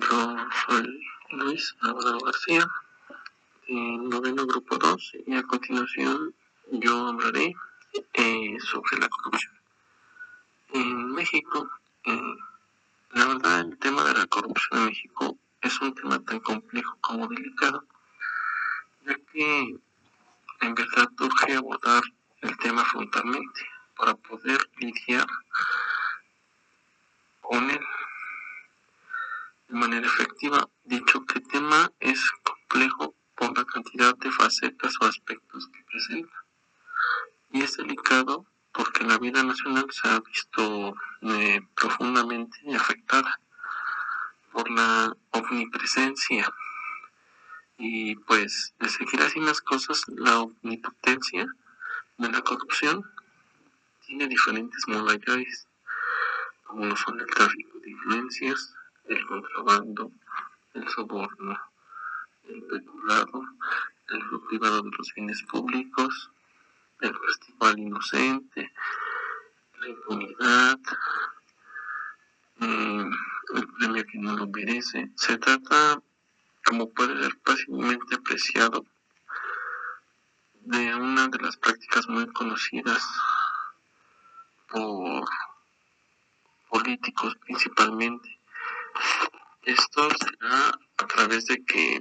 Yo soy Luis Álvaro García, en noveno grupo 2, y a continuación yo hablaré eh, sobre la corrupción. En México, eh, la verdad, el tema de la corrupción en México es un tema tan complejo como delicado, ya que en verdad urge abordar el tema frontalmente para poder lidiar con él manera efectiva. Dicho que tema es complejo por la cantidad de facetas o aspectos que presenta. Y es delicado porque la vida nacional se ha visto eh, profundamente afectada por la omnipresencia. Y pues de seguir así las cosas, la omnipotencia de la corrupción tiene diferentes modalidades, como son el tráfico de influencias, el contrabando, el soborno, el peculado, el privado de los bienes públicos, el festival inocente, la impunidad, mm, el premio que no lo merece. Se trata, como puede ser fácilmente apreciado, de una de las prácticas muy conocidas por políticos principalmente. Esto será a través de que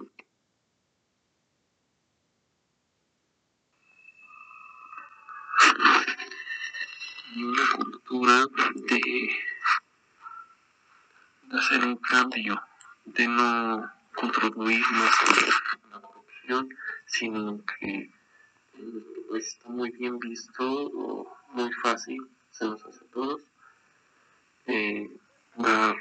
una cultura de, hacer un cambio, de no contribuir más a la corrupción, sino que pues, está muy bien visto o muy fácil, se nos hace a todos, eh, dar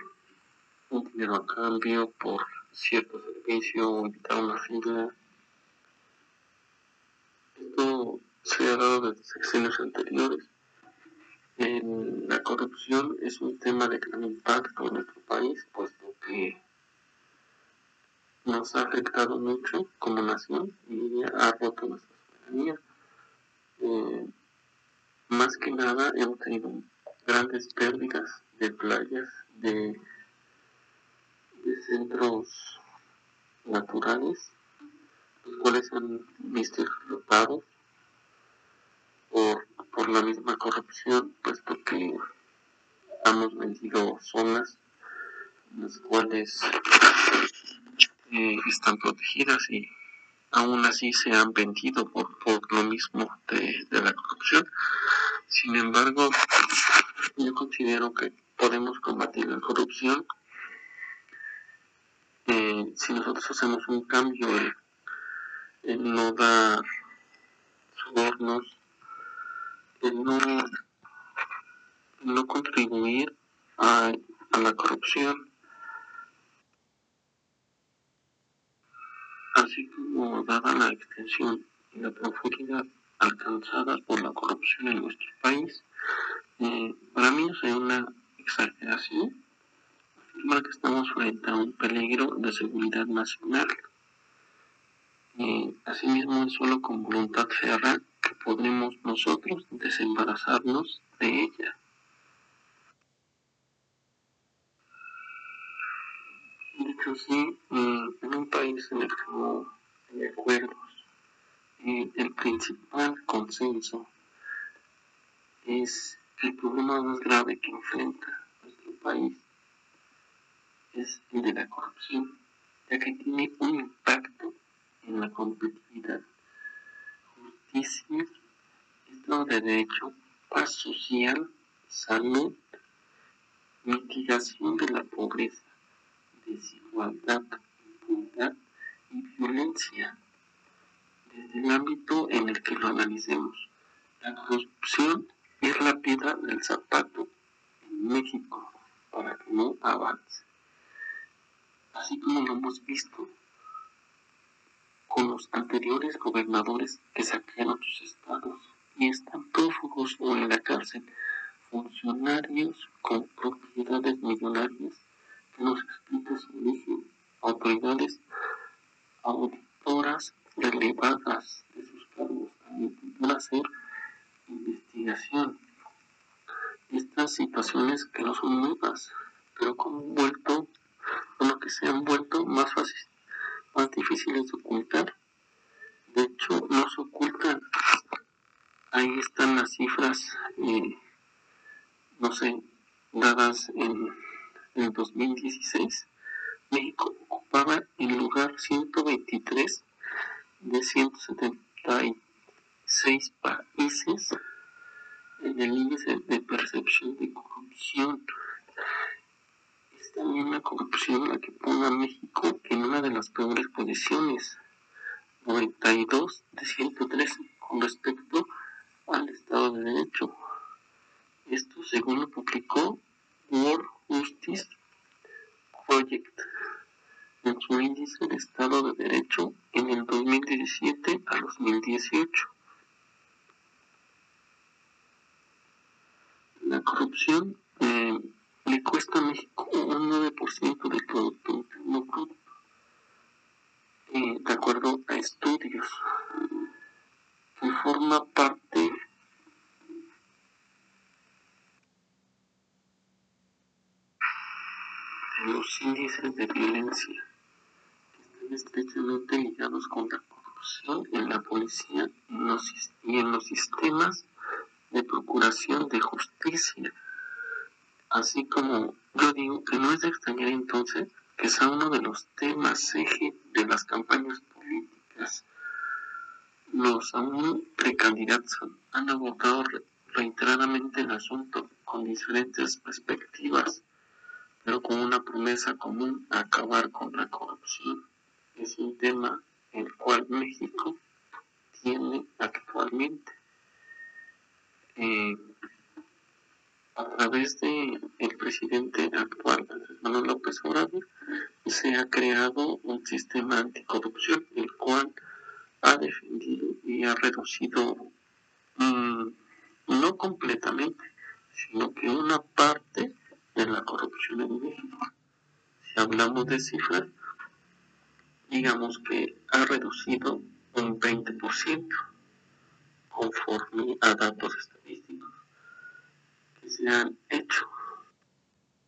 dinero a cambio por cierto servicio o invitar una fila. Esto se ha dado desde sexenios anteriores. En la corrupción es un tema de gran impacto en nuestro país, puesto que nos ha afectado mucho como nación y ha roto nuestra soberanía. Eh, más que nada hemos tenido grandes pérdidas de playas, de, de centros naturales, los cuales han visto explotados por, por la misma corrupción, puesto que hemos vendido zonas las cuales eh, están protegidas y aún así se han vendido por, por lo mismo de, de, la corrupción. Sin embargo, yo considero que podemos combatir la corrupción eh, si nosotros hacemos un cambio en, no dar sobornos, en no, no contribuir a, a la corrupción, así como dada la extensión y la profundidad alcanzadas por la corrupción en nuestro país, eh, para mí es una exageración afirmar que estamos frente a un peligro de seguridad nacional. Eh, asimismo, es solo con voluntad férrea que podremos nosotros desembarazarnos de ella. Dicho así, eh, en un país en el que no hay acuerdos, eh, el principal consenso es el problema más grave que enfrenta nuestro país es el de la corrupción, ya que tiene un impacto en la competitividad, justicia, Estado de Derecho, paz social, salud, mitigación de la pobreza, desigualdad, impunidad y violencia. Desde el ámbito en el que lo analicemos, la corrupción es la piedra del zapato en México para que no avance. Así como lo hemos visto con los anteriores gobernadores que saquearon sus estados. Y están prófugos o en la cárcel, funcionarios con propiedades millonarias que nos explica su origen, autoridades auditoras relevadas de sus cargos intentar hacer investigación. Estas situaciones que no son nuevas, pero como vuelto, bueno, que se han vuelto más fáciles, más difíciles de ocultar. De hecho, no se ocultan. Ahí están las cifras, eh, no sé, dadas en el 2016. México ocupaba el lugar 123 de 176 países en el índice de percepción de corrupción. También la corrupción la que pone a México en una de las peores posiciones, 92 de 113 con respecto al Estado de Derecho. Esto según lo publicó World Justice Project en su índice de Estado de Derecho en el 2017 a 2018. La corrupción cuesta México un 9% del Producto Interno Bruto, de acuerdo a estudios, que forma parte de los índices de violencia que están estrechamente ligados con la corrupción en la policía y en los sistemas de procuración de justicia. Así como yo digo que no es de extrañar entonces que sea uno de los temas eje de las campañas políticas. Los aún precandidatos han abordado reiteradamente el asunto con diferentes perspectivas, pero con una promesa común a acabar con la corrupción. Es un tema el cual México tiene actualmente. Eh, a través de el presidente actual, Manuel López Obrador, se ha creado un sistema anticorrupción, el cual ha defendido y ha reducido, mm, no completamente, sino que una parte de la corrupción en México. Si hablamos de cifras, digamos que ha reducido un 20% conforme a datos estadísticos que se han hecho